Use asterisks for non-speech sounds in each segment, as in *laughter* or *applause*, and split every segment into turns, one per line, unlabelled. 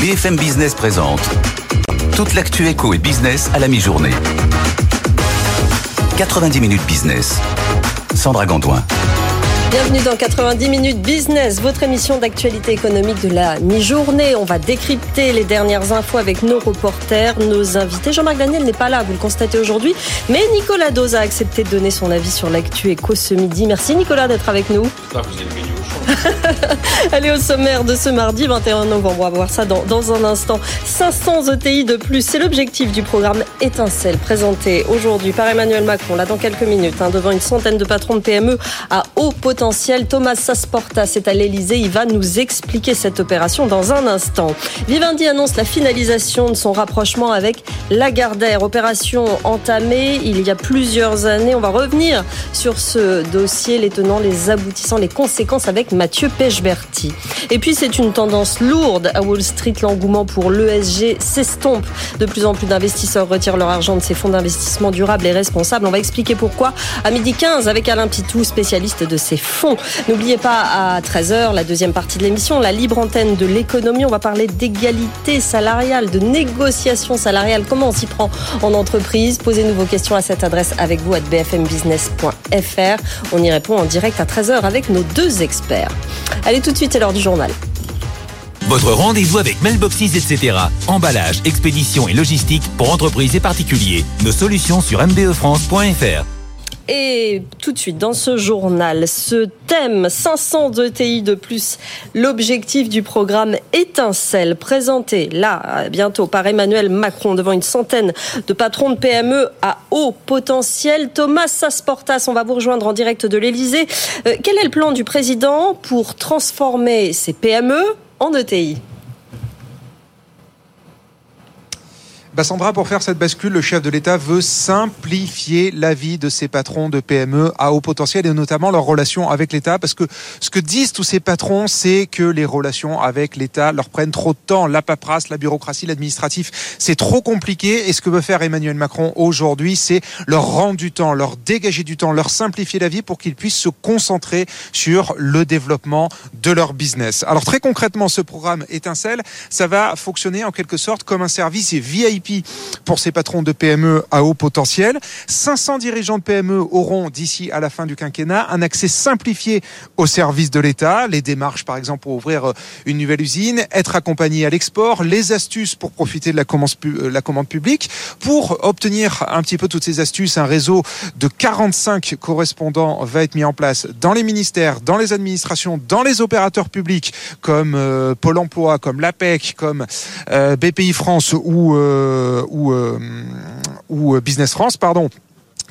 BFM Business présente toute l'actu éco et business à la mi-journée. 90 minutes business. Sandra Gantoin.
Bienvenue dans 90 minutes business, votre émission d'actualité économique de la mi-journée. On va décrypter les dernières infos avec nos reporters, nos invités. Jean-Marc Daniel n'est pas là, vous le constatez aujourd'hui, mais Nicolas Dose a accepté de donner son avis sur l'actu éco ce midi. Merci Nicolas d'être avec nous. *laughs* Allez au sommaire de ce mardi 21 novembre, on va voir ça dans, dans un instant. 500 ETI de plus, c'est l'objectif du programme Étincelle présenté aujourd'hui par Emmanuel Macron, là dans quelques minutes, hein, devant une centaine de patrons de PME à haut potentiel Thomas Sasporta c'est à l'Elysée. Il va nous expliquer cette opération dans un instant. Vivendi annonce la finalisation de son rapprochement avec Lagardère. Opération entamée il y a plusieurs années. On va revenir sur ce dossier, les tenants, les aboutissants, les conséquences avec Mathieu Pechberti. Et puis c'est une tendance lourde à Wall Street. L'engouement pour l'ESG s'estompe. De plus en plus d'investisseurs retirent leur argent de ces fonds d'investissement durables et responsables. On va expliquer pourquoi à midi 15 avec Alain Pitou, spécialiste de ces fonds. N'oubliez pas à 13h, la deuxième partie de l'émission, la libre antenne de l'économie. On va parler d'égalité salariale, de négociation salariale. Comment on s'y prend en entreprise? Posez-nous vos questions à cette adresse avec vous à bfmbusiness.fr. On y répond en direct à 13h avec nos deux experts. Allez tout de suite, c'est l'heure du journal.
Votre rendez-vous avec Mailboxes, etc. Emballage, expédition et logistique pour entreprises et particuliers. Nos solutions sur mbefrance.fr.
Et tout de suite, dans ce journal, ce thème 500 ETI de plus, l'objectif du programme Étincelle, présenté là, bientôt par Emmanuel Macron devant une centaine de patrons de PME à haut potentiel. Thomas Sasportas, on va vous rejoindre en direct de l'Elysée. Euh, quel est le plan du président pour transformer ces PME en ETI
Bah, Sandra, pour faire cette bascule, le chef de l'État veut simplifier la vie de ces patrons de PME à haut potentiel et notamment leurs relations avec l'État parce que ce que disent tous ces patrons, c'est que les relations avec l'État leur prennent trop de temps. La paperasse, la bureaucratie, l'administratif, c'est trop compliqué et ce que veut faire Emmanuel Macron aujourd'hui, c'est leur rendre du temps, leur dégager du temps, leur simplifier la vie pour qu'ils puissent se concentrer sur le développement de leur business. Alors très concrètement, ce programme Étincelle, ça va fonctionner en quelque sorte comme un service VIP pour ces patrons de PME à haut potentiel. 500 dirigeants de PME auront d'ici à la fin du quinquennat un accès simplifié aux services de l'État, les démarches par exemple pour ouvrir euh, une nouvelle usine, être accompagné à l'export, les astuces pour profiter de la commande, euh, la commande publique, pour obtenir un petit peu toutes ces astuces, un réseau de 45 correspondants va être mis en place dans les ministères, dans les administrations, dans les opérateurs publics comme euh, Pôle Emploi, comme l'APEC, comme BPI France ou ou, euh, ou euh, Business France, pardon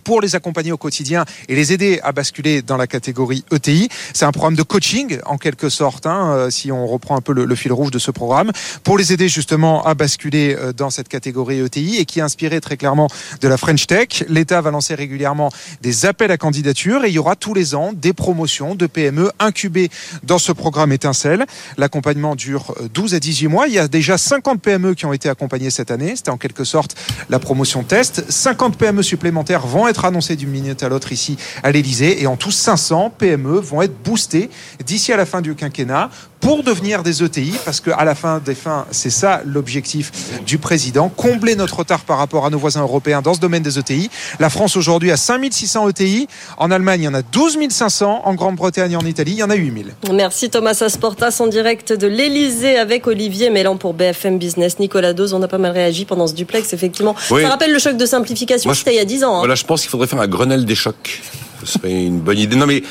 pour les accompagner au quotidien et les aider à basculer dans la catégorie ETI. C'est un programme de coaching en quelque sorte, hein, euh, si on reprend un peu le, fil rouge de ce programme, pour les aider justement à basculer euh, dans cette catégorie ETI et qui est inspiré très clairement de la French Tech. L'État va lancer régulièrement des appels à candidature et il y aura tous les ans des promotions de PME incubées dans ce programme étincelle. L'accompagnement dure 12 euh, à 18 mois. Il y a déjà 50 PME qui ont été accompagnées cette année. C'était en quelque sorte la promotion test. 50 PME supplémentaires vont être annoncé d'une minute à l'autre ici à l'Elysée. Et en tout, 500 PME vont être boostées d'ici à la fin du quinquennat pour devenir des ETI, parce qu'à la fin des fins, c'est ça l'objectif du président, combler notre retard par rapport à nos voisins européens dans ce domaine des ETI. La France aujourd'hui a 5600 ETI, en Allemagne il y en a 12 500, en Grande-Bretagne et en Italie il y en a 8000.
Merci Thomas Asportas en direct de l'Elysée avec Olivier Mélan pour BFM Business. Nicolas Dose, on a pas mal réagi pendant ce duplex, effectivement. Ça rappelle le choc de simplification, c'était il y a 10 ans. Hein.
Voilà, je pense qu'il faudrait faire un Grenelle des chocs. Ce serait une bonne idée. Non mais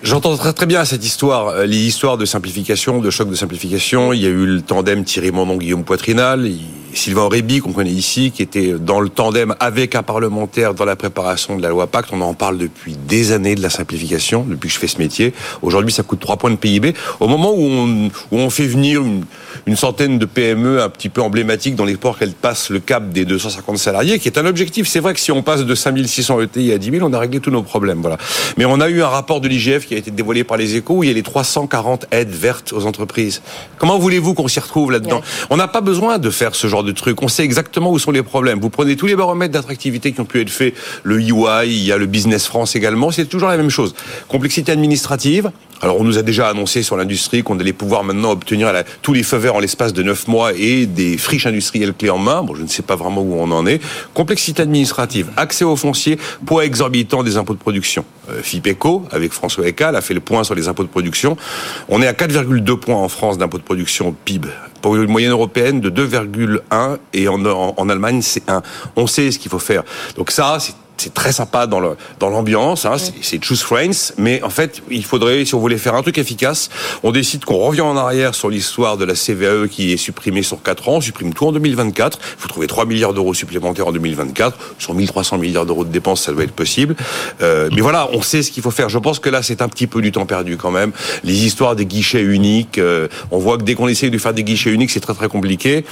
J'entends très très bien cette histoire, euh, les histoires de simplification, de choc de simplification. Il y a eu le tandem Thierry Mondon, Guillaume Poitrinal. Sylvain Aurébi, qu'on connaît ici, qui était dans le tandem avec un parlementaire dans la préparation de la loi Pacte. On en parle depuis des années de la simplification, depuis que je fais ce métier. Aujourd'hui, ça coûte 3 points de PIB. Au moment où on, où on fait venir une, une, centaine de PME un petit peu emblématiques dans l'espoir qu'elles passent le cap des 250 salariés, qui est un objectif. C'est vrai que si on passe de 5600 ETI à 10 000, on a réglé tous nos problèmes. Voilà. Mais on a eu un rapport de l'IGF qui a été dévoilé par les échos où il y a les 340 aides vertes aux entreprises. Comment voulez-vous qu'on s'y retrouve là-dedans On n'a pas besoin de faire ce genre de truc. On sait exactement où sont les problèmes. Vous prenez tous les baromètres d'attractivité qui ont pu être faits, le UI, il y a le Business France également, c'est toujours la même chose. Complexité administrative, Alors on nous a déjà annoncé sur l'industrie qu'on allait pouvoir maintenant obtenir tous les feux verts en l'espace de 9 mois et des friches industrielles clés en main. Bon, je ne sais pas vraiment où on en est. Complexité administrative, accès au foncier, poids exorbitant des impôts de production. Euh, FIPECO, avec François Ecal, a fait le point sur les impôts de production. On est à 4,2 points en France d'impôts de production PIB. Pour une moyenne européenne de 2,1 et en, en, en Allemagne c'est 1. On sait ce qu'il faut faire. Donc ça, c'est c'est très sympa dans le dans l'ambiance, hein, c'est choose friends, mais en fait, il faudrait, si on voulait faire un truc efficace, on décide qu'on revient en arrière sur l'histoire de la CVAE qui est supprimée sur 4 ans, on supprime tout en 2024, il faut trouver 3 milliards d'euros supplémentaires en 2024, sur 1300 milliards d'euros de dépenses, ça doit être possible. Euh, mais voilà, on sait ce qu'il faut faire. Je pense que là, c'est un petit peu du temps perdu quand même. Les histoires des guichets uniques, euh, on voit que dès qu'on essaye de faire des guichets uniques, c'est très très compliqué.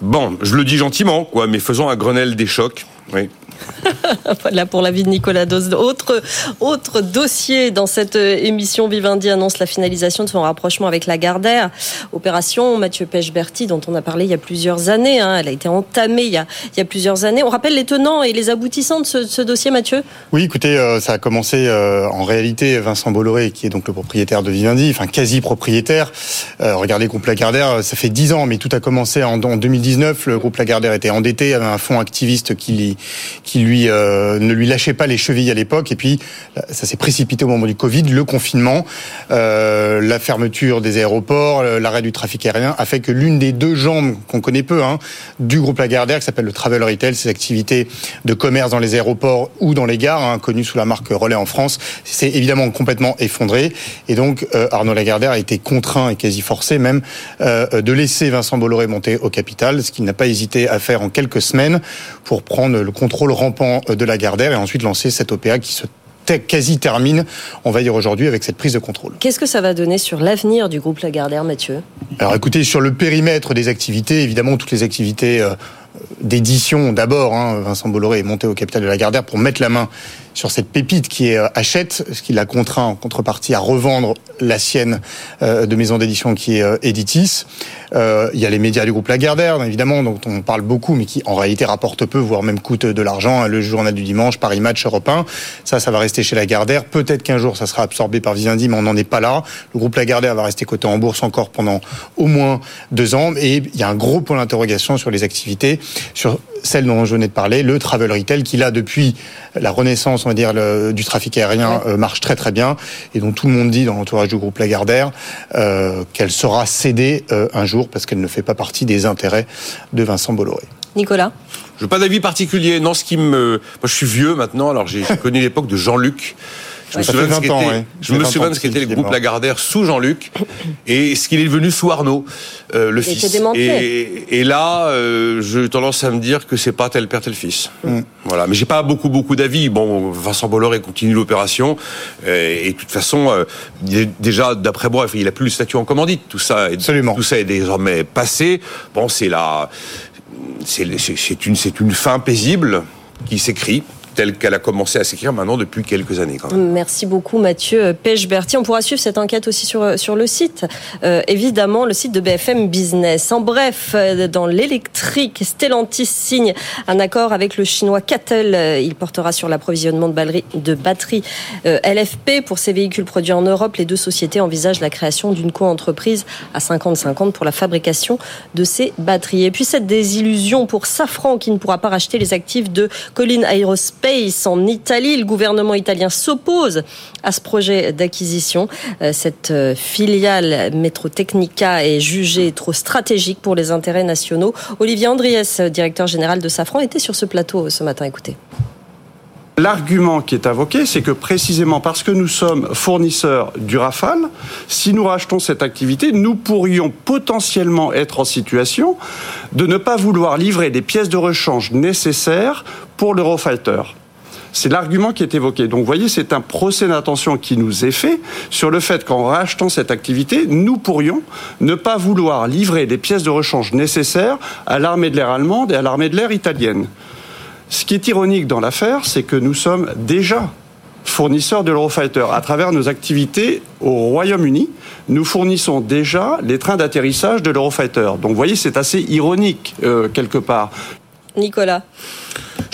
Bon, je le dis gentiment, quoi, mais faisons un Grenelle des chocs. Oui. *laughs*
voilà pour la vie de Nicolas Dos. Autre, autre dossier dans cette euh, émission, Vivendi annonce la finalisation de son rapprochement avec la Gardère. Opération Mathieu Pechberti, dont on a parlé il y a plusieurs années. Hein. Elle a été entamée il y a, il y a plusieurs années. On rappelle les tenants et les aboutissants de ce, dossier, Mathieu?
Oui, écoutez, euh, ça a commencé euh, en réalité, Vincent Bolloré, qui est donc le propriétaire de Vivendi, enfin quasi propriétaire. regardez, le groupe Lagardère, ça fait dix ans, mais tout a commencé en, en 2019. Le groupe Lagardère était endetté, avait un fonds activiste qui, qui lui euh, ne lui lâchait pas les chevilles à l'époque. Et puis ça s'est précipité au moment du Covid, le confinement, euh, la fermeture des aéroports, l'arrêt du trafic aérien a fait que l'une des deux jambes qu'on connaît peu hein, du groupe Lagardère, qui s'appelle le travel retail, ces activités de commerce dans les aéroports ou dans les gares, hein, connues sous la marque Relais en France, c'est évidemment complètement effondré. Et donc euh, Arnaud Lagardère a été contraint et quasi forcé même de laisser Vincent Bolloré monter au capital, ce qu'il n'a pas hésité à faire en quelques semaines pour prendre le contrôle rampant de la Gardère et ensuite lancer cette OPA qui se quasi termine, on va dire aujourd'hui, avec cette prise de contrôle.
Qu'est-ce que ça va donner sur l'avenir du groupe Lagardère, Mathieu?
Alors écoutez, sur le périmètre des activités, évidemment, toutes les activités euh, d'édition d'abord. Hein, Vincent Bolloré est monté au capital de Lagardère pour mettre la main sur cette pépite qui est euh, Hachette, ce qui l'a contraint en contrepartie à revendre la sienne euh, de maison d'édition qui est euh, Editis. il y a les médias du groupe Lagardère, évidemment, dont on parle beaucoup, mais qui en réalité rapportent peu, voire même coûtent de l'argent. Le journal du dimanche, Paris Match, Europe 1. Ça, ça va rester chez Lagardère. Peut-être qu'un jour, ça sera absorbé par Vivendi, mais on n'en est pas là. Le groupe Lagardère va rester coté en bourse encore pendant au moins deux ans. Et il y a un gros point d'interrogation sur les activités, sur celle dont je venais de parler, le travel retail, qui là, depuis la renaissance, on va dire, du trafic aérien, euh, marche très très bien, et dont tout le monde dit dans l'entourage du groupe Lagardère euh, qu'elle sera cédée euh, un jour parce qu'elle ne fait pas partie des intérêts de Vincent Bolloré.
Nicolas?
Je n'ai pas d'avis particulier. Non, ce qui me... Moi, je suis vieux maintenant, alors j'ai connu l'époque de Jean-Luc. Je me souviens, de ce, qu'était, je me souviens de ce qu'était le groupe Lagardère sous Jean-Luc et ce qu'il est devenu sous Arnaud, euh, le fils. Et, et, là, euh, j'ai tendance à me dire que c'est pas tel père tel fils. Mm. Voilà, mais j'ai pas beaucoup beaucoup d'avis. Bon, Vincent Bolloré continue l'opération euh, et de toute façon, euh, déjà d'après moi, il a plus le statut en commandite. Tout ça, est,
Absolument.
tout ça est désormais passé. Bon, c'est la, c'est, c'est une c'est une fin paisible qui s'écrit telle qu'elle a commencé à s'écrire maintenant depuis quelques années.
Merci beaucoup Mathieu Pêche-Berti. On pourra suivre cette enquête aussi sur, sur le site, euh, évidemment le site de BFM Business. En bref, euh, dans l'électrique, Stellantis signe un accord avec le chinois Cattel. Euh, il portera sur l'approvisionnement de, batteries LFP pour ces véhicules produits en Europe. Les deux sociétés envisagent la création d'une co-entreprise à 50-50 pour la fabrication de ces batteries. Et puis cette désillusion pour Safran qui ne pourra pas racheter les actifs de Colin Aerospace en Italie. Le gouvernement italien s'oppose à ce projet d'acquisition. Euh, cette euh, filiale Metrotechnica est jugée trop stratégique pour les intérêts nationaux. Olivier Andriès, directeur général de Safran, était sur ce plateau ce matin. Écoutez.
L'argument qui est invoqué, c'est que précisément parce que nous sommes fournisseurs du Rafale, si nous rachetons cette activité, nous pourrions potentiellement être en situation de ne pas vouloir livrer les pièces de rechange nécessaires pour l'Eurofighter. C'est l'argument qui est évoqué. Donc, vous voyez, c'est un procès d'intention qui nous est fait sur le fait qu'en rachetant cette activité, nous pourrions ne pas vouloir livrer les pièces de rechange nécessaires à l'armée de l'air allemande et à l'armée de l'air italienne. Ce qui est ironique dans l'affaire, c'est que nous sommes déjà fournisseurs de l'Eurofighter. À travers nos activités au Royaume-Uni, nous fournissons déjà les trains d'atterrissage de l'Eurofighter. Donc vous voyez, c'est assez ironique euh, quelque part.
Nicolas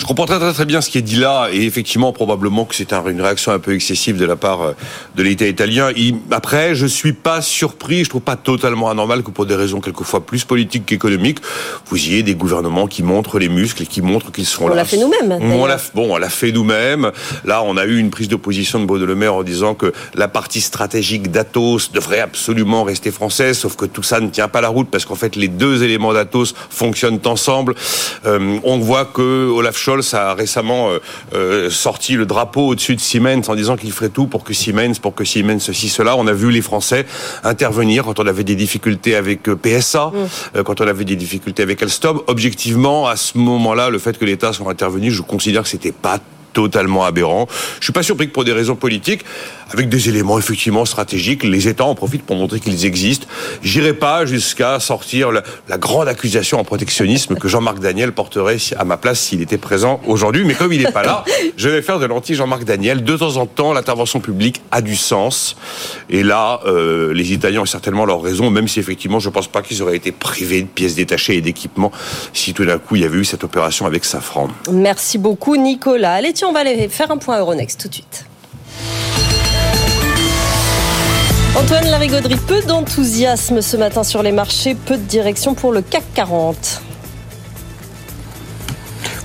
comprends très très très bien ce qui est dit là, et effectivement probablement que c'est une réaction un peu excessive de la part euh, de l'État italien. après, je suis pas surpris, je trouve pas totalement anormal que pour des raisons quelquefois plus politiques qu'économiques, vous ayez des gouvernements qui montrent les muscles et qui montrent qu'ils sont là.
On l'a fait nous-mêmes.
On l'a, bon, on l'a fait nous-mêmes. Là, on a eu une prise de position de Le Maire en disant que la partie stratégique d'Atos devrait absolument rester française, sauf que tout ça ne tient pas la route parce qu'en fait les deux éléments d'Atos fonctionnent ensemble. Euh, on voit que Olaf Scholz a récemment euh, euh, sorti le drapeau au-dessus de Siemens en disant qu'il ferait tout pour que Siemens, pour que Siemens ceci cela. On a vu les Français intervenir quand on avait des difficultés avec PSA, mm. quand on avait des difficultés avec Alstom. Objectivement, à ce moment-là, le fait que l'État soit intervenu, je considère que c'était pas totalement aberrant. Je suis pas surpris que pour des raisons politiques, avec des éléments effectivement stratégiques. Les États en profitent pour montrer qu'ils existent. J'irai pas jusqu'à sortir la, la, grande accusation en protectionnisme que Jean-Marc Daniel porterait à ma place s'il était présent aujourd'hui. Mais comme il n'est pas là, *laughs* je vais faire de l'anti-Jean-Marc Daniel. De temps en temps, l'intervention publique a du sens. Et là, euh, les Italiens ont certainement leur raison, même si effectivement, je ne pense pas qu'ils auraient été privés de pièces détachées et d'équipements si tout d'un coup il y avait eu cette opération avec Safran.
Merci beaucoup, Nicolas. Allez, on va aller faire un point Euronext tout de suite. Antoine Larigauderie, peu d'enthousiasme ce matin sur les marchés, peu de direction pour le CAC 40.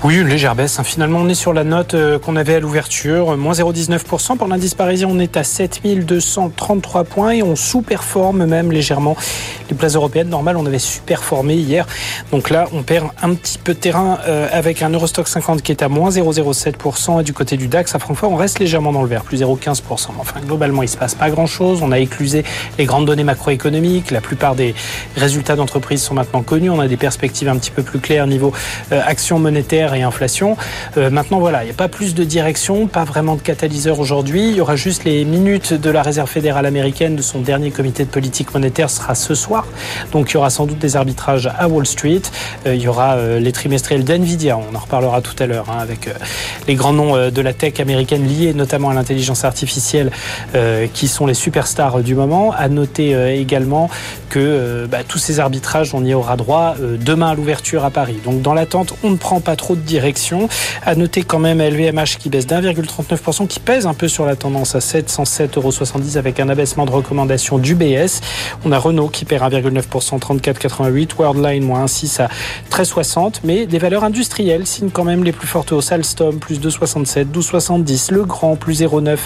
Oui, une légère baisse. Hein. Finalement, on est sur la note euh, qu'on avait à l'ouverture, moins 0,19%. Pour l'indice parisien, on est à 7233 points et on sous-performe même légèrement les places européennes. Normal, on avait super-formé hier. Donc là, on perd un petit peu de terrain euh, avec un Eurostock 50 qui est à moins 0,07%. Et du côté du DAX, à Francfort, on reste légèrement dans le vert, plus 0,15%. Enfin, globalement, il se passe pas grand-chose. On a éclusé les grandes données macroéconomiques. La plupart des résultats d'entreprise sont maintenant connus. On a des perspectives un petit peu plus claires niveau euh, action monétaire et inflation. Euh, maintenant, voilà, il n'y a pas plus de direction, pas vraiment de catalyseur aujourd'hui. Il y aura juste les minutes de la Réserve fédérale américaine de son dernier comité de politique monétaire sera ce soir. Donc il y aura sans doute des arbitrages à Wall Street. Euh, il y aura euh, les trimestriels d'NVIDIA. On en reparlera tout à l'heure hein, avec les grands noms de la tech américaine liés notamment à l'intelligence artificielle qui sont les superstars du moment. À noter également que bah, tous ces arbitrages, on y aura droit demain à l'ouverture à Paris. Donc dans l'attente, on ne prend pas trop de direction. À noter quand même LVMH qui baisse d'1,39%, qui pèse un peu sur la tendance à 707,70 euros avec un abaissement de recommandation du BS. On a Renault qui perd 1,9%, 34,88. Worldline moins 1,6 à 13,60. Mais des valeurs industrielles signent quand même les plus fortes hausses. Alstom plus 2,67, 12,70. Le Grand plus 0,9,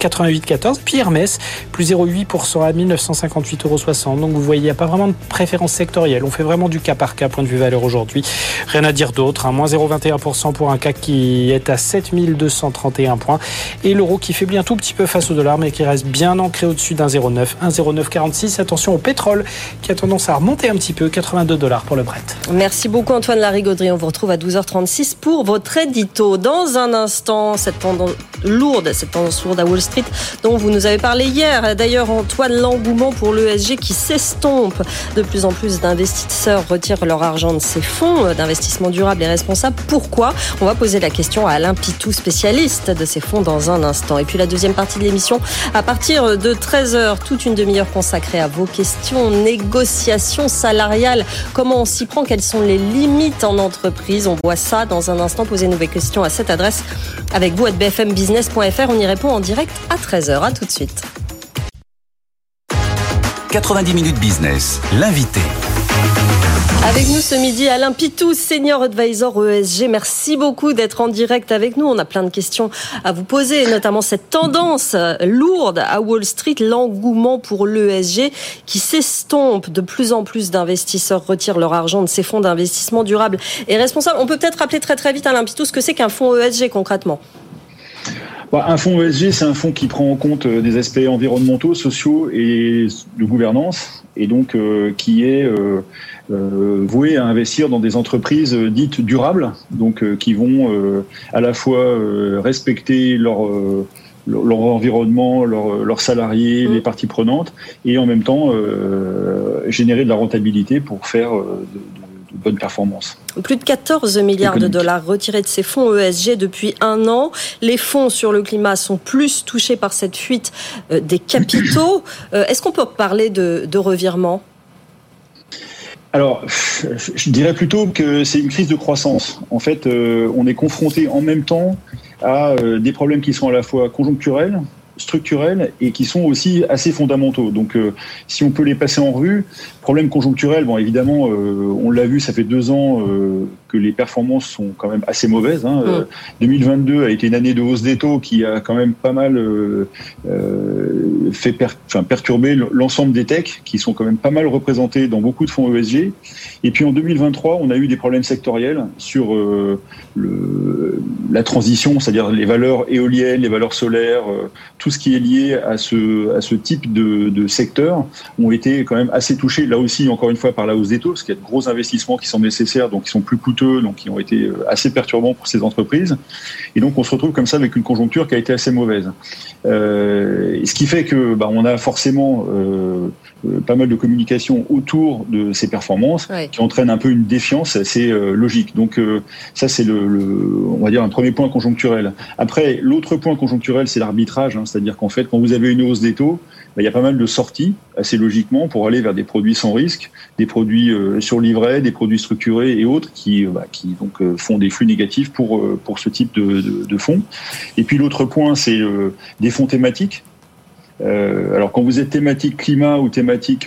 88,14. Puis Hermès plus 0,8% à 1958,60 euros. Donc vous voyez, il n'y a pas vraiment de préférence sectorielle. On fait vraiment du cas par cas point de vue valeur aujourd'hui. Rien à dire d'autre. Hein. Moins 0,20 21% pour un CAC qui est à 7231 points. Et l'euro qui faiblit un tout petit peu face au dollar, mais qui reste bien ancré au-dessus d'un 0,9. 1,0946. Attention au pétrole qui a tendance à remonter un petit peu. 82 dollars pour le Brent.
Merci beaucoup Antoine Larigauderie. On vous retrouve à 12h36 pour votre édito. Dans un instant, cette tendance lourde, cette tendance lourde à Wall Street dont vous nous avez parlé hier. D'ailleurs, Antoine, l'engouement pour l'ESG qui s'estompe. De plus en plus d'investisseurs retirent leur argent de ces fonds d'investissement durable et responsable pourquoi On va poser la question à Alain Pitou, spécialiste de ces fonds, dans un instant. Et puis la deuxième partie de l'émission, à partir de 13h, toute une demi-heure consacrée à vos questions, négociations salariales, comment on s'y prend, quelles sont les limites en entreprise? On voit ça dans un instant. Posez-nous vos questions à cette adresse avec vous à bfmbusiness.fr. On y répond en direct à 13h. À tout de suite.
90 minutes business, l'invité.
Avec nous ce midi, Alain Pitou, senior advisor ESG. Merci beaucoup d'être en direct avec nous. On a plein de questions à vous poser, notamment cette tendance lourde à Wall Street, l'engouement pour l'ESG qui s'estompe. De plus en plus d'investisseurs retirent leur argent de ces fonds d'investissement durable et responsable. On peut peut-être rappeler très très vite, Alain Pitou, ce que c'est qu'un fonds ESG concrètement?
Bah, un fonds ESG, c'est un fonds qui prend en compte euh, des aspects environnementaux, sociaux et de gouvernance, et donc euh, qui est euh, euh, voués à investir dans des entreprises dites durables, donc euh, qui vont à la fois respecter leur leur environnement, leurs salariés, mmh. les parties prenantes, et en même temps générer de la rentabilité pour faire de, bonnes performances.
Plus de 14 milliards de dollars retirés de ces fonds ESG depuis un an. Les fonds sur le climat sont plus touchés par cette fuite des *clears throat* capitaux. Est-ce qu'on peut parler de, de revirement?
Alors, je dirais plutôt que c'est une crise de croissance. En fait, euh, on est confronté en même temps à euh, des problèmes qui sont à la fois conjoncturels, structurels et qui sont aussi assez fondamentaux. Donc, euh, si on peut les passer en revue, problème conjoncturel, bon, évidemment, euh, on l'a vu, ça fait deux ans euh, que les performances sont quand même assez mauvaises. Hein.
Mm.
2022 a été une année de hausse des taux qui a quand même pas mal fait per enfin, perturber l'ensemble des techs, qui sont quand même pas mal représentés dans beaucoup de fonds ESG. Et puis en 2023, on a eu des problèmes sectoriels sur le, la transition, c'est-à-dire les valeurs éoliennes, les valeurs solaires, tout ce qui est lié à ce, à ce type de, de secteur ont été quand même assez touchés, là aussi, encore une fois, par la hausse des taux, parce qu'il y a de gros investissements qui sont nécessaires, donc qui sont plus coûteux, donc qui ont été assez perturbants pour ces entreprises. Et donc, on se retrouve comme ça avec une conjoncture qui a été assez mauvaise. Euh, ce qui fait que bah, on a forcément euh, pas mal de communication autour de ces performances qui entraîne un peu une défiance assez euh, logique. Donc euh, ça c'est le, le, on va dire un premier point conjoncturel. Après l'autre point conjoncturel c'est l'arbitrage, hein, c'est-à-dire qu'en fait quand vous avez une hausse des taux, bah, il y a pas mal de sorties assez logiquement pour aller vers des produits sans risque, des produits euh, sur livret, des produits structurés et autres qui, euh, bah, qui donc euh, font des flux négatifs pour pour ce type de, fonds. Et puis l'autre point c'est des fonds thématiques. Alors quand vous êtes thématique climat ou thématique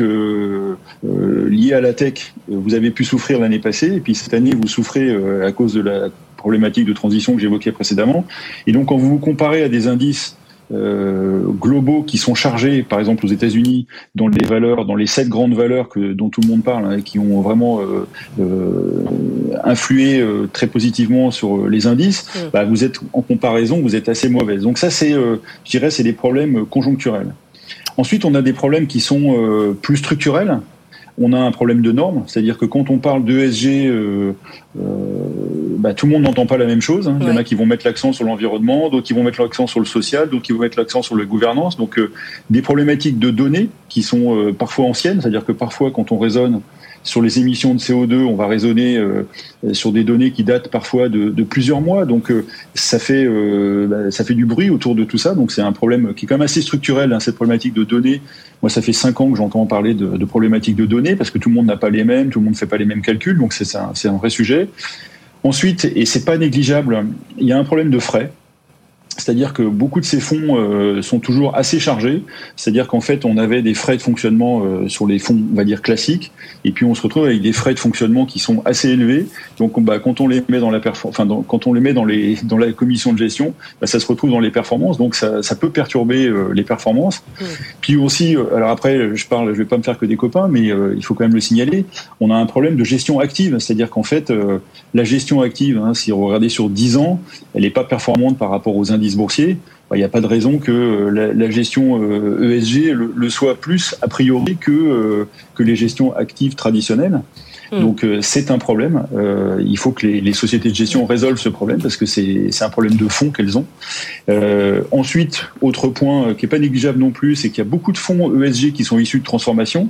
liée à la tech, vous avez pu souffrir l'année passée et puis cette année vous souffrez à cause de la problématique de transition que j'évoquais précédemment. Et donc quand vous vous comparez à des indices euh, globaux qui sont chargés, par exemple aux États-Unis, dans les valeurs, dans les sept grandes valeurs que, dont tout le monde parle, hein, et qui ont vraiment euh, euh, influé euh, très positivement sur les indices,
Mm.
bah, vous êtes en comparaison, vous êtes assez mauvaise. Donc ça, c'est, euh, je dirais, c'est des problèmes conjoncturels. Ensuite, on a des problèmes qui sont euh, plus structurels. On a un problème de normes, c'est-à-dire que quand on parle d'ESG, euh, euh, bah, tout le monde n'entend pas la même chose. hein. Il y en a qui vont mettre l'accent sur l'environnement, d'autres qui vont mettre l'accent sur le social, d'autres qui vont mettre l'accent sur la gouvernance. Donc euh, des problématiques de données qui sont euh, parfois anciennes, c'est-à-dire que parfois quand on raisonne sur les émissions de CO2, on va raisonner euh, sur des données qui datent parfois de, de plusieurs mois. Donc euh, ça fait euh, bah, ça fait du bruit autour de tout ça. Donc c'est un problème qui est quand même assez structurel, hein, cette problématique de données. Moi, ça fait cinq ans que j'entends parler de, de problématiques de données parce que tout le monde n'a pas les mêmes, tout le monde ne fait pas les mêmes calculs. Donc c'est c'est un, c'est un vrai sujet. Ensuite, et c'est pas négligeable, il y a un problème de frais. C'est-à-dire que beaucoup de ces fonds euh, sont toujours assez chargés. C'est-à-dire qu'en fait, on avait des frais de fonctionnement euh, sur les fonds, on va dire classiques, et puis on se retrouve avec des frais de fonctionnement qui sont assez élevés. Donc, bah, quand on les met dans la enfin, dans- quand on les met dans les dans la commission de gestion, bah, ça se retrouve dans les performances. Donc, ça, ça peut perturber euh, les performances. Puis aussi, alors après, je parle, je vais pas me faire que des copains, mais il faut quand même le signaler. On a un problème de gestion active, c'est-à-dire qu'en fait, la gestion active, hein, si vous regardez sur 10 ans, elle n'est pas performante par rapport aux indices boursiers. Bah, Il n'y a pas de raison que euh, la, la gestion euh, ESG le, le soit plus a priori que euh, que les gestions actives traditionnelles.
Mm.
Donc c'est un problème. Euh, il faut que les, les sociétés de gestion résolvent ce problème parce que c'est un problème de fond qu'elles ont. Euh, ensuite, autre point qui est pas négligeable non plus, c'est qu'il y a beaucoup de fonds ESG qui sont issus de transformation.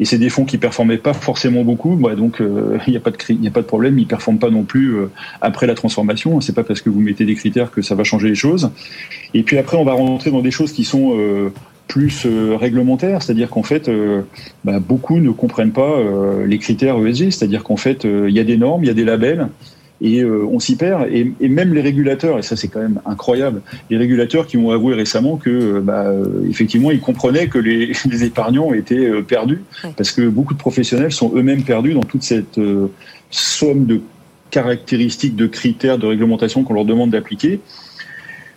Et c'est des fonds qui performaient pas forcément beaucoup, bah donc euh, *laughs* il n'y a pas de il a pas de problème, ils performent pas non plus euh, après la transformation. C'est pas parce que vous mettez des critères que ça va changer les choses. Et puis après, on va rentrer dans des choses qui sont euh, plus euh, réglementaires, c'est-à-dire qu'en fait, euh, bah, beaucoup ne comprennent pas euh, les critères ESG, c'est-à-dire qu'en fait, euh, il y a des normes, il y a des labels. Et euh, on s'y perd. Et, et même les régulateurs, et ça c'est quand même incroyable, les régulateurs qui ont avoué récemment que, euh, bah, euh, effectivement, ils comprenaient que les, *laughs* les épargnants étaient perdus, parce que beaucoup de professionnels sont eux-mêmes perdus dans toute cette euh, somme de caractéristiques, de critères, de réglementation qu'on leur demande d'appliquer.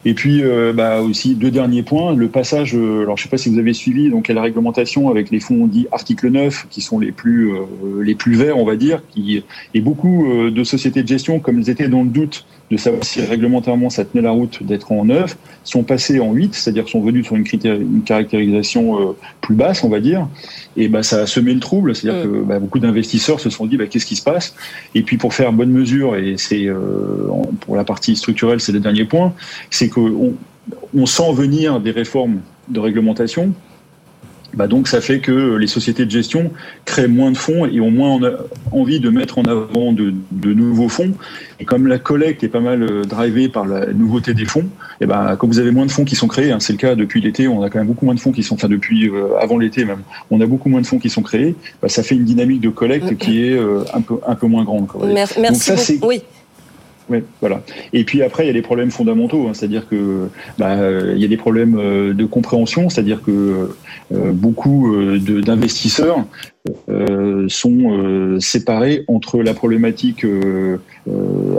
Et puis, euh, bah, aussi deux derniers points. Le passage, euh, alors je sais pas si vous avez suivi, donc à la réglementation avec les fonds dits article 9, qui sont les plus euh, les plus verts, on va dire, qui et beaucoup de sociétés de gestion, comme elles étaient dans le doute de savoir si réglementairement ça tenait la route d'être en 9, sont passés en 8, c'est-à-dire sont venus sur une, caractérisation plus basse, on va dire. Et bah, ça a semé le trouble, c'est-à-dire
Mm.
que bah, beaucoup d'investisseurs se sont dit bah, qu'est-ce qui se passe? Et puis pour faire bonne mesure, et c'est pour la partie structurelle, c'est le dernier point, c'est qu'on on sent venir des réformes de réglementation bah donc ça fait que les sociétés de gestion créent moins de fonds et ont moins envie de mettre en avant de, de, nouveaux fonds. Et comme la collecte est pas mal euh, drivée par la nouveauté des fonds, et ben quand vous avez moins de fonds qui sont créés, hein, c'est le cas depuis l'été, on a quand même beaucoup moins de fonds qui sont, enfin depuis euh, avant l'été même, on a beaucoup moins de fonds qui sont créés. Bah, ça fait une dynamique de collecte qui est euh, un peu un peu moins grande.
Merci donc ça, beaucoup. Oui.
Oui, voilà. Et puis après, il y a des problèmes fondamentaux, hein, c'est-à-dire que bah, il y a des problèmes euh, de compréhension, c'est-à-dire que euh, beaucoup euh, d'investisseurs sont séparés entre la problématique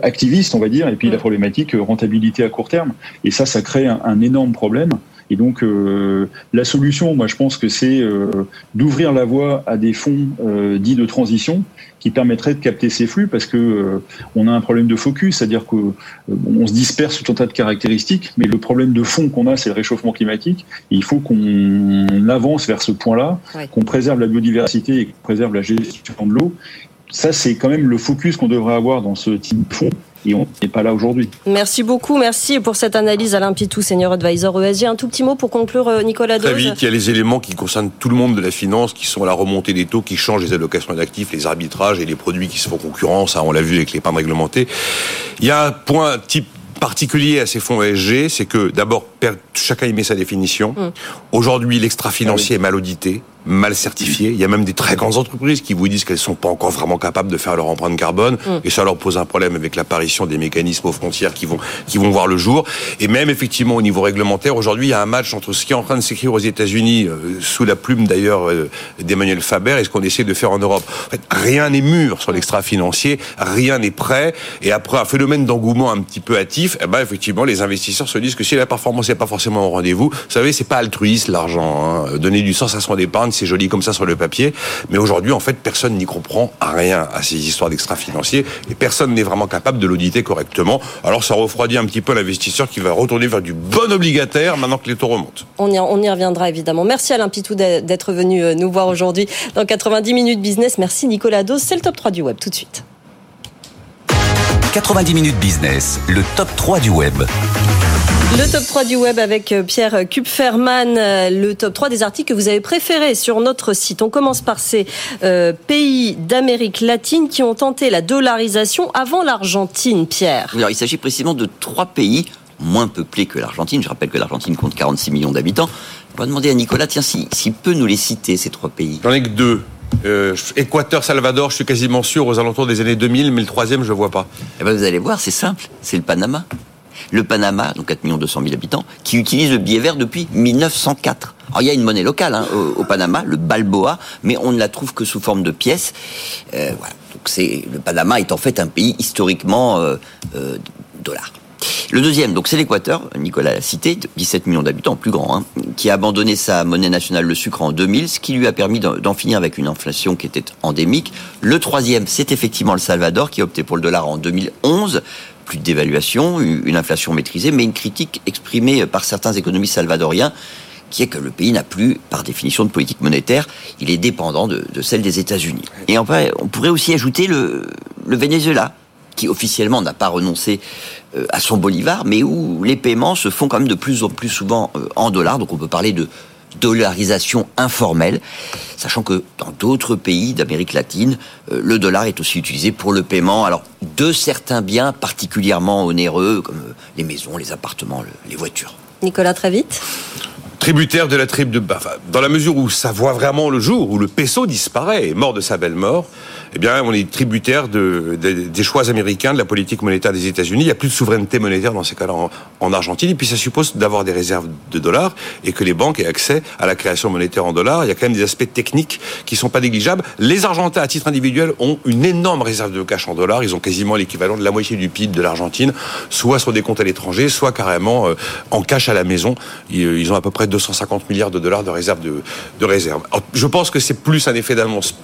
activiste, on va dire, et puis la problématique rentabilité à court terme. Et ça, ça crée un énorme problème. Et donc, euh, la solution, moi, je pense que c'est euh, d'ouvrir la voie à des fonds euh, dits de transition qui permettraient de capter ces flux parce que on a un problème de focus, c'est-à-dire que on se disperse sur un tas de caractéristiques, mais le problème de fond qu'on a, c'est le réchauffement climatique. Et il faut qu'on avance vers ce point-là, qu'on préserve la biodiversité et qu'on préserve la gestion de l'eau. Ça, c'est quand même le focus qu'on devrait avoir dans ce type de fonds et on n'est pas là aujourd'hui.
Merci beaucoup, merci pour cette analyse Alain Pitou, senior advisor ESG. Un tout petit mot pour conclure, euh, Nicolas Très
vite, il y a les éléments qui concernent tout le monde de la finance, qui sont la remontée des taux, qui changent les allocations d'actifs, les arbitrages et les produits qui se font concurrence. on l'a vu avec les l'épargne réglementée. Il y a un point type particulier à ces fonds ESG, c'est que d'abord, chacun y met sa définition. Mm. Aujourd'hui, l'extra-financier ah est mal audité mal certifiés. Il y a même des très grandes entreprises qui vous disent qu'elles sont pas encore vraiment capables de faire leur empreinte carbone, mm. et ça leur pose un problème avec l'apparition des mécanismes aux frontières qui vont qui vont voir le jour. Et même effectivement au niveau réglementaire, aujourd'hui, il y a un match entre ce qui est en train de s'écrire aux États-Unis euh, sous la plume d'ailleurs euh, d'Emmanuel Faber et ce qu'on essaie de faire en Europe. En fait, rien n'est mûr sur l'extra-financier, rien n'est prêt. Et après un phénomène d'engouement un petit peu hâtif, eh ben effectivement, les investisseurs se disent que si la performance n'est pas forcément au rendez-vous, vous savez, c'est pas altruiste l'argent. Hein. Donner du sens à son épargne, c'est joli comme ça sur le papier, mais aujourd'hui, en fait, personne n'y comprend rien à ces histoires d'extra-financiers et personne n'est vraiment capable de l'auditer correctement. Alors ça refroidit un petit peu l'investisseur qui va retourner vers du bon obligataire maintenant que les taux remontent.
On y, on y reviendra évidemment. Merci Alain Pitou d'être venu euh, nous voir aujourd'hui dans 90 minutes business. Merci Nicolas Dos. C'est le top 3 du web tout de suite.
90 minutes business, le top 3 du web.
Le top 3 du web avec euh, Pierre Kupferman, euh, le top 3 des articles que vous avez préférés sur notre site. On commence par ces euh, pays d'Amérique latine qui ont tenté la dollarisation avant l'Argentine, Pierre.
Alors, il s'agit précisément de trois pays moins peuplés que l'Argentine. Je rappelle que l'Argentine compte 46 millions d'habitants. On va demander à Nicolas, tiens, s'il si, peut nous les citer, ces trois pays.
J'en ai que deux. Équateur, Salvador, je suis quasiment sûr aux alentours des années 2000, mais le troisième, je ne vois pas.
Eh ben, vous allez voir, c'est simple, c'est le Panama le Panama, donc 4 200 000 habitants, qui utilise le billet vert depuis 1904. Alors il y a une monnaie locale hein, au, Panama, le Balboa, mais on ne la trouve que sous forme de pièces. Euh, voilà. Donc c'est le Panama est en fait un pays historiquement euh, euh, dollar. Le deuxième, donc c'est l'Équateur, Nicolas l'a cité, 17 millions d'habitants, plus grand, hein, qui a abandonné sa monnaie nationale, le sucre, en 2000, ce qui lui a permis d'en finir avec une inflation qui était endémique. Le troisième, c'est effectivement le Salvador, qui a opté pour le dollar en 2011 plus de dévaluation, une inflation maîtrisée, mais une critique exprimée par certains économistes salvadoriens qui est que le pays n'a plus, par définition de politique monétaire, il est dépendant de, celle des États-Unis. Et enfin, on pourrait aussi ajouter le, le Venezuela, qui officiellement n'a pas renoncé euh, à son bolivar, mais où les paiements se font quand même de plus en plus souvent euh, en dollars. Donc on peut parler de dollarisation informelle, sachant que dans d'autres pays d'Amérique latine, euh, le dollar est aussi utilisé pour le paiement. Alors de certains biens particulièrement onéreux, comme euh, les maisons, les appartements, les voitures.
Nicolas, très vite.
Tributaire de la tribu de bah, dans la mesure où ça voit vraiment le jour, où le peso disparaît, est mort de sa belle mort, eh bien, on est tributaire de, des choix américains, de la politique monétaire des États-Unis. Il n'y a plus de souveraineté monétaire dans ces cas-là en, Argentine. Et puis, ça suppose d'avoir des réserves de dollars et que les banques aient accès à la création monétaire en dollars. Il y a quand même des aspects techniques qui sont pas négligeables. Les Argentins, à titre individuel, ont une énorme réserve de cash en dollars. Ils ont quasiment l'équivalent de la moitié du PIB de l'Argentine, soit sur des comptes à l'étranger, soit carrément euh, en cash à la maison. Ils, ont à peu près 250 milliards de dollars de réserves de, de réserves. je pense que c'est plus un effet d'annonce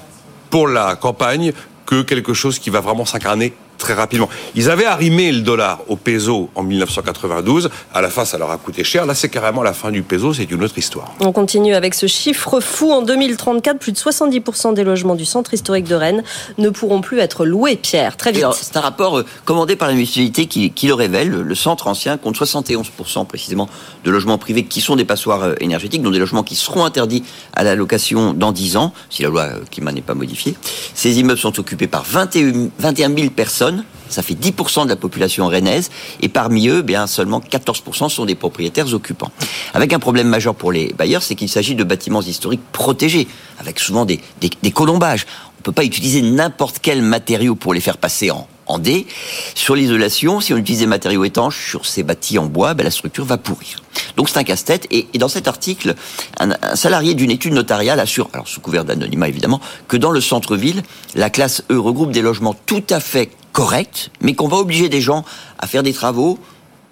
pour la campagne que quelque chose qui va vraiment s'incarner très rapidement. Ils avaient arrimé le dollar au peso en 1992. À la fin, ça leur a coûté cher. Là, c'est carrément la fin du peso. C'est une autre histoire.
On continue avec ce chiffre fou. En 2034, plus de 70% des logements du centre historique de Rennes ne pourront plus être loués, Pierre. Très vite.
C'est un rapport euh, commandé par la municipalité qui, qui, le révèle. Le centre ancien compte 71% précisément de logements privés qui sont des passoires euh, énergétiques, dont des logements qui seront interdits à la location dans 10 ans, si la loi euh, climat n'est pas modifiée. Ces immeubles sont occupés par 21, 21 000 personnes ça fait 10% de la population rennaise, et parmi eux, bien seulement 14% sont des propriétaires occupants. Avec un problème majeur pour les bailleurs, c'est qu'il s'agit de bâtiments historiques protégés, avec souvent des, des, colombages. On ne peut pas utiliser n'importe quel matériau pour les faire passer en, en D. Sur l'isolation, si on utilise des matériaux étanches sur ces bâtis en bois, ben la structure va pourrir. Donc c'est un casse-tête. Et, et, dans cet article, un, un salarié d'une étude notariale assure, alors sous couvert d'anonymat évidemment, que dans le centre-ville, la classe E regroupe des logements tout à fait corrects, mais qu'on va obliger des gens à faire des travaux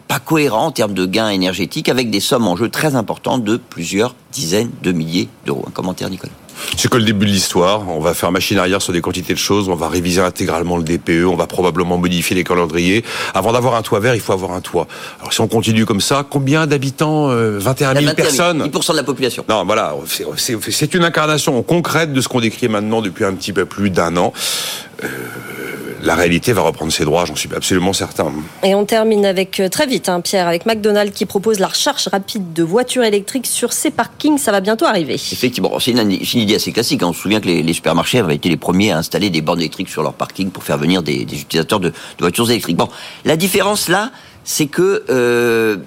pas cohérents en termes de gains énergétiques, avec des sommes en jeu très importantes de plusieurs dizaines de milliers d'euros. Un commentaire, Nicolas
c'est que le début de l'histoire. On va faire machine arrière sur des quantités de choses. On va réviser intégralement le DPE. On va probablement modifier les calendriers. Avant d'avoir un toit vert, il faut avoir un toit. Alors si on continue comme ça, combien d'habitants 21 000 personnes
10% de la population.
Non, voilà. C'est une incarnation concrète de ce qu'on décrit maintenant depuis un petit peu plus d'un an. Euh, la réalité va reprendre ses droits, j'en suis absolument certain.
Et on termine avec, euh, très vite, hein, Pierre, avec McDonald's qui propose la recharge rapide de voitures électriques sur ses parkings. Ça va bientôt arriver.
Effectivement, c'est une, une, idée assez classique. Hein. On se souvient que les, supermarchés avaient été les premiers à installer des bornes électriques sur leur parking pour faire venir des, utilisateurs de, de, voitures électriques. Bon, la différence là, c'est que... Euh,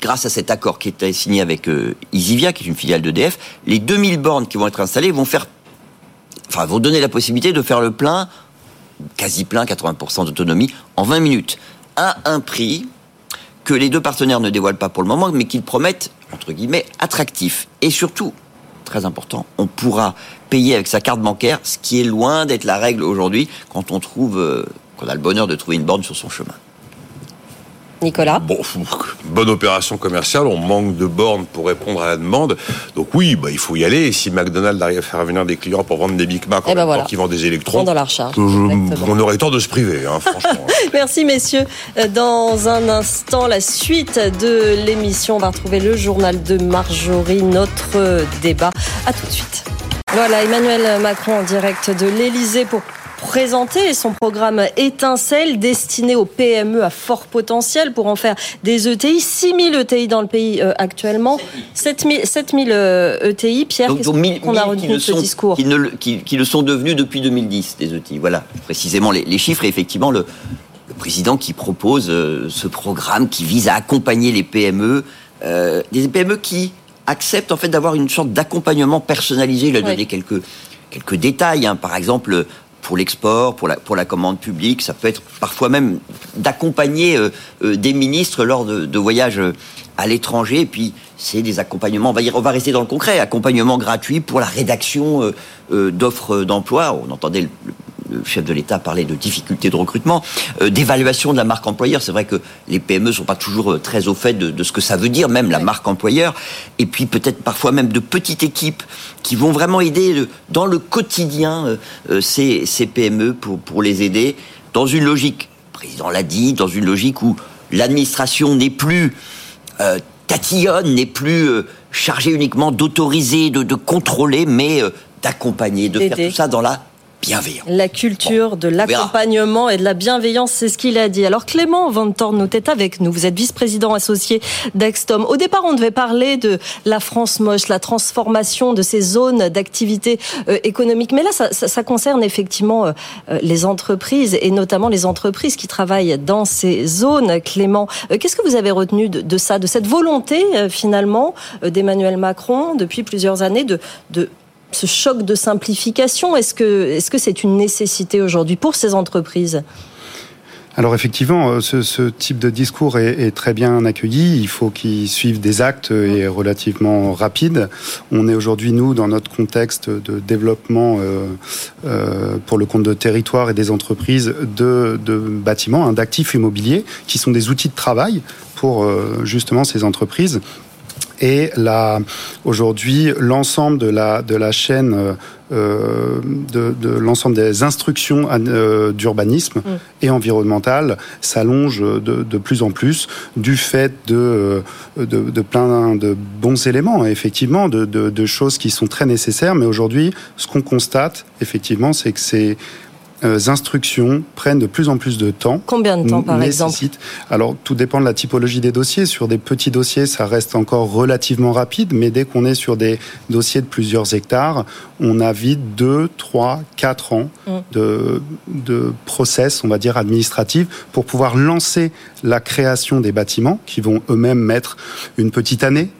grâce à cet accord qui est signé avec euh, Isivia, qui est une filiale d'EDF, les 2000 bornes qui vont être installées vont faire, enfin, vont donner la possibilité de faire le plein quasi plein, 80% d'autonomie, en 20 minutes, à un prix que les deux partenaires ne dévoilent pas pour le moment, mais qu'ils promettent, entre guillemets, attractif. Et surtout, important, on pourra payer avec sa carte bancaire, ce qui est loin d'être la règle aujourd'hui quand on trouve, euh, qu'on a le bonheur de trouver une borne sur son chemin.
Nicolas
Bon, bonne opération commerciale, on manque de bornes pour répondre à la demande. Donc oui, bah, il faut y aller. Et si McDonald's arrive à faire venir des clients pour vendre des Big Mac
eh ben voilà.
qui vendent des électrons,
dans la recharge,
on aurait tort de se priver, hein, franchement. *laughs*
Merci messieurs. Dans un instant, la suite de l'émission, on va retrouver le journal de Marjorie, notre débat. À tout de suite. Voilà, Emmanuel Macron en direct de l'Elysée pour présenter son programme Étincelle destiné aux PME à fort potentiel pour en faire des ETI. 6 000 ETI dans le pays euh, actuellement. 7 000, 7 000 euh, ETI. Pierre, qu'est-ce qu'on a retenu de ce
sont,
discours
qui, ne, qui, qui, le sont devenus depuis 2010, des ETI. Voilà, précisément les, les chiffres et effectivement le, le, président qui propose euh, ce programme qui vise à accompagner les PME, euh, des PME qui acceptent en fait d'avoir une sorte d'accompagnement personnalisé. Il a donné oui. quelques quelques détails. Hein. Par exemple, pour l'export, pour la, pour la commande publique. Ça peut être parfois même d'accompagner euh, euh, des ministres lors de, voyages à l'étranger. Et puis, c'est des accompagnements, on va, dire, on va rester dans le concret, accompagnement gratuit pour la rédaction euh, euh d'offres d'emploi. On entendait le, le chef de l'État parler de difficultés de recrutement, euh, d'évaluation de la marque employeur. C'est vrai que les PME sont pas toujours très au fait de, de ce que ça veut dire, même la marque employeur. Et puis peut-être parfois même de petites équipes qui vont vraiment aider euh, dans le quotidien euh, ces, ces, PME pour, pour les aider dans une logique, le président l'a dit, dans une logique où l'administration n'est plus euh, tatillonne, n'est plus chargée uniquement d'autoriser, de, de, contrôler, mais d'accompagner, de faire tout ça dans la bienveillant.
La culture bon, de l'accompagnement et de la bienveillance, c'est ce qu'il a dit. Alors Clément Van Tornout est avec nous. Vous êtes vice-président associé d'Axtom. Au départ, on devait parler de la France moche, la transformation de ces zones d'activité euh, économique. Mais là, ça, ça, ça concerne effectivement euh, les entreprises et notamment les entreprises qui travaillent dans ces zones. Clément, euh, qu'est-ce que vous avez retenu de, de ça, de cette volonté euh, finalement euh, d'Emmanuel Macron depuis plusieurs années de, de ce choc de simplification Est-ce que est-ce c'est une nécessité aujourd'hui pour ces entreprises?
Alors effectivement, ce, ce, type de discours est, très bien accueilli. Il faut qu'il suive des actes et relativement rapide. On est aujourd'hui, nous, dans notre contexte de développement euh, euh, pour le compte de territoire et des entreprises de, bâtiments, hein, d'actifs immobiliers, qui sont des outils de travail pour euh, justement ces entreprises et aujourd'hui l'ensemble de la de la chaîne euh, de, de l'ensemble des instructions euh, d'urbanisme mm. et environnemental s'allonge de, de, plus en plus du fait de, de, de plein de bons éléments, effectivement, de, de, de choses qui sont très nécessaires. Mais aujourd'hui, ce qu'on constate, effectivement, c'est que c'est euh, instructions prennent de plus en plus de temps.
Combien de temps, par exemple
Alors, tout dépend de la typologie des dossiers. Sur des petits dossiers, ça reste encore relativement rapide, mais dès qu'on est sur des dossiers de plusieurs hectares, on a vite 2, 3, 4 ans mm. de, de process, on va dire, administratif pour pouvoir lancer la création des bâtiments qui vont eux-mêmes mettre une petite année.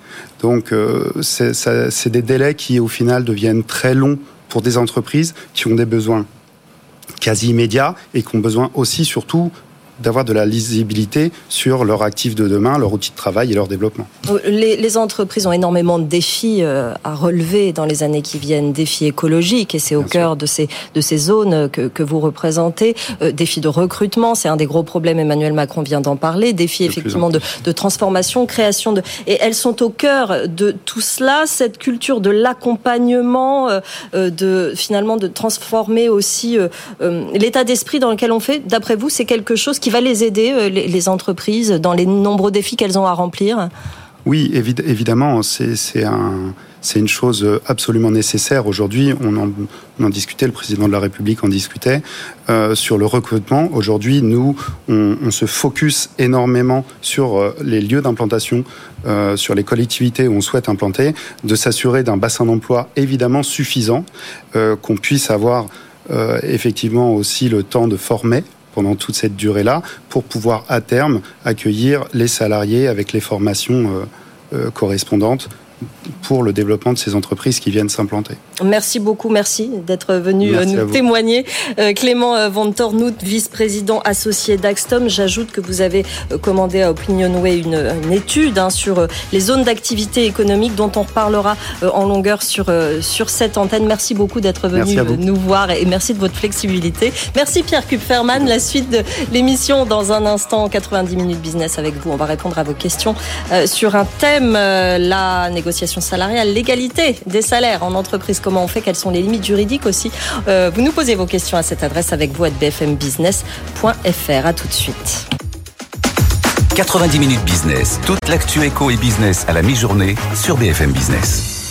Donc, euh, c'est des délais qui, au final, deviennent très longs pour des entreprises qui ont des besoins quasi immédiats et qui ont besoin aussi, surtout, d'avoir de la lisibilité sur leur actif de demain, leur outil de travail et leur développement.
Euh, les, entreprises ont énormément de défis euh, à relever dans les années qui viennent, défis écologiques, et c'est au cœur de ces, de ces zones que, que vous représentez. Euh, défis de recrutement, c'est un des gros problèmes, Emmanuel Macron vient d'en parler. Défis effectivement de, de, transformation, création de... Et elles sont au cœur de tout cela, cette culture de l'accompagnement, de finalement de transformer aussi l'état d'esprit dans lequel on fait. D'après vous, c'est quelque chose qui va les aider, euh, les entreprises, dans les nombreux défis qu'elles ont à remplir
Oui, évidemment, c'est un c'est une chose absolument nécessaire. Aujourd'hui, on en, discutait, le président de la République en discutait, euh, sur le recrutement. Aujourd'hui, nous, on, se focus énormément sur euh, les lieux d'implantation, sur les collectivités où on souhaite implanter, de s'assurer d'un bassin d'emploi évidemment suffisant, qu'on puisse avoir effectivement aussi le temps de former pendant toute cette durée-là pour pouvoir à terme accueillir les salariés avec les formations euh, euh, correspondantes pour le développement de ces entreprises qui viennent s'implanter.
Merci beaucoup, merci d'être venu euh, nous témoigner. Euh, Clément euh, Van Tornout, vice-président associé d'Axtom. J'ajoute que vous avez commandé à Opinionway une, une étude hein, sur les zones d'activité économique dont on reparlera en longueur sur, sur cette antenne. Merci beaucoup d'être venu nous voir et merci de votre flexibilité. Merci Pierre Kupferman. La suite de l'émission dans un instant, 90 minutes business avec vous. On va répondre à vos questions sur un thème, la négociation salariale, l'égalité des salaires en entreprise comment on fait, quelles sont les limites juridiques aussi. Euh, vous nous posez vos questions à cette adresse avec vous à bfmbusiness.fr. À tout de suite.
90 minutes business, toute l'actu éco et business à la mi-journée sur BFM Business.